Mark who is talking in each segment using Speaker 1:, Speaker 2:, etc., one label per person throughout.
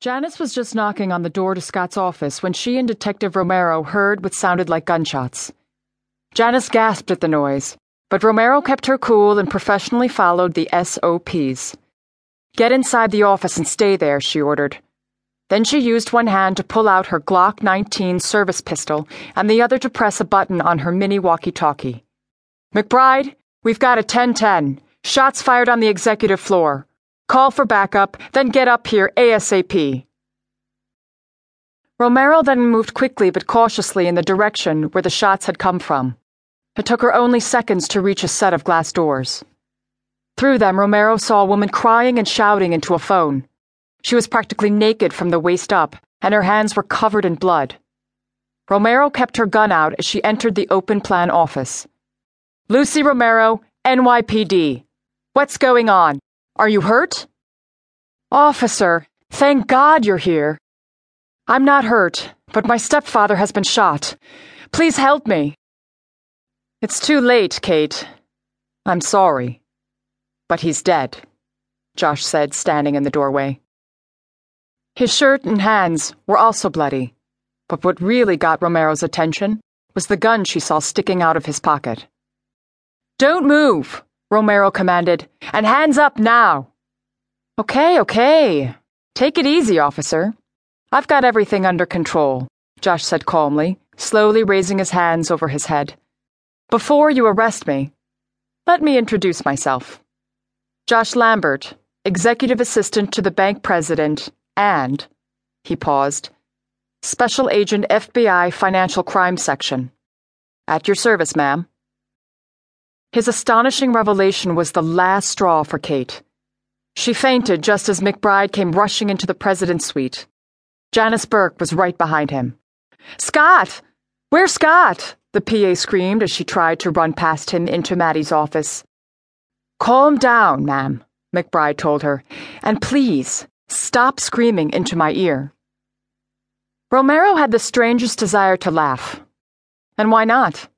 Speaker 1: Janice was just knocking on the door to Scott's office when she and Detective Romero heard what sounded like gunshots. Janice gasped at the noise, but Romero kept her cool and professionally followed the SOPs. Get inside the office and stay there, she ordered. Then she used one hand to pull out her Glock 19 service pistol and the other to press a button on her mini walkie talkie. McBride, we've got a 1010. Shots fired on the executive floor. Call for backup, then get up here ASAP. Romero then moved quickly but cautiously in the direction where the shots had come from. It took her only seconds to reach a set of glass doors. Through them, Romero saw a woman crying and shouting into a phone. She was practically naked from the waist up, and her hands were covered in blood. Romero kept her gun out as she entered the open plan office. Lucy Romero, NYPD. What's going on? Are you hurt? Officer, thank God you're here. I'm not hurt, but my stepfather has been shot. Please help me. It's too late, Kate. I'm sorry. But he's dead, Josh said, standing in the doorway. His shirt and hands were also bloody, but what really got Romero's attention was the gun she saw sticking out of his pocket. Don't move! Romero commanded, and hands up now. Okay, okay. Take it easy, officer. I've got everything under control, Josh said calmly, slowly raising his hands over his head. Before you arrest me, let me introduce myself. Josh Lambert, executive assistant to the bank president, and, he paused, Special Agent FBI Financial Crime Section. At your service, ma'am. His astonishing revelation was the last straw for Kate. She fainted just as McBride came rushing into the president's suite. Janice Burke was right behind him. Scott! Where's Scott? The PA screamed as she tried to run past him into Maddie's office. Calm down, ma'am, McBride told her, and please stop screaming into my ear. Romero had the strangest desire to laugh. And why not?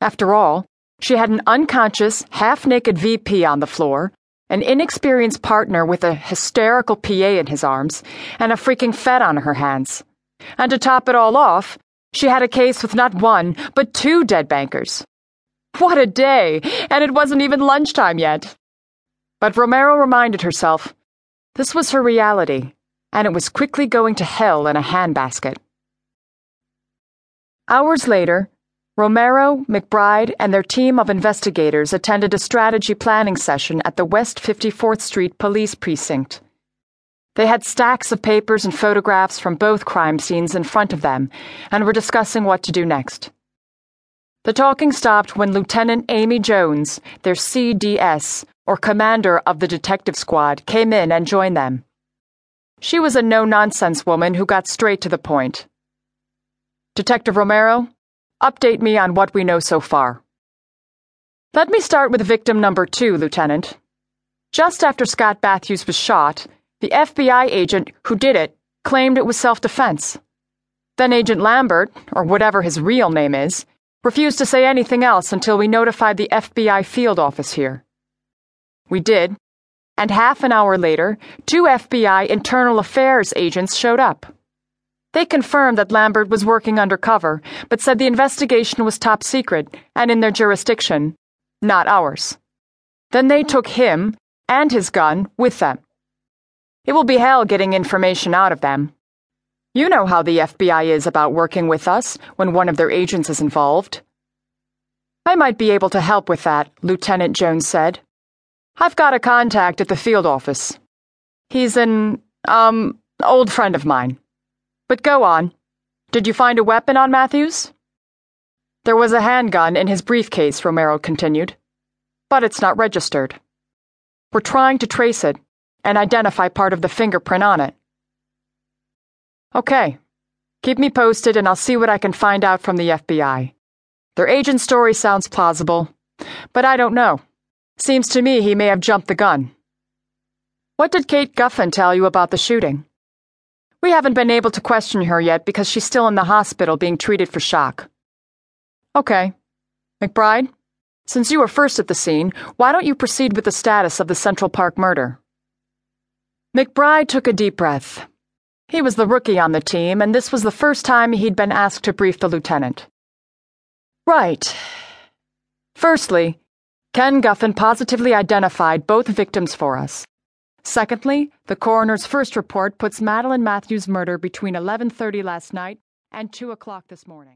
Speaker 1: After all, she had an unconscious, half naked VP on the floor, an inexperienced partner with a hysterical PA in his arms, and a freaking Fed on her hands. And to top it all off, she had a case with not one, but two dead bankers. What a day! And it wasn't even lunchtime yet. But Romero reminded herself this was her reality, and it was quickly going to hell in a handbasket. Hours later, Romero, McBride, and their team of investigators attended a strategy planning session at the West 54th Street Police Precinct. They had stacks of papers and photographs from both crime scenes in front of them and were discussing what to do next. The talking stopped when Lieutenant Amy Jones, their CDS, or commander of the detective squad, came in and joined them. She was a no nonsense woman who got straight to the point. Detective Romero, Update me on what we know so far. Let me start with victim number two, Lieutenant. Just after Scott Matthews was shot, the FBI agent who did it claimed it was self defense. Then Agent Lambert, or whatever his real name is, refused to say anything else until we notified the FBI field office here. We did, and half an hour later, two FBI internal affairs agents showed up. They confirmed that Lambert was working undercover, but said the investigation was top secret and in their jurisdiction, not ours. Then they took him and his gun with them. It will be hell getting information out of them. You know how the FBI is about working with us when one of their agents is involved. I might be able to help with that, Lieutenant Jones said. I've got a contact at the field office. He's an, um, old friend of mine. But go on. Did you find a weapon on Matthews? There was a handgun in his briefcase, Romero continued. But it's not registered. We're trying to trace it and identify part of the fingerprint on it. Okay. Keep me posted and I'll see what I can find out from the FBI. Their agent's story sounds plausible, but I don't know. Seems to me he may have jumped the gun. What did Kate Guffin tell you about the shooting? We haven't been able to question her yet because she's still in the hospital being treated for shock. Okay. McBride, since you were first at the scene, why don't you proceed with the status of the Central Park murder? McBride took a deep breath. He was the rookie on the team, and this was the first time he'd been asked to brief the lieutenant. Right. Firstly, Ken Guffin positively identified both victims for us. Secondly, the coroner's first report puts Madeline Matthews' murder between 11:30 last night and 2 o'clock this morning.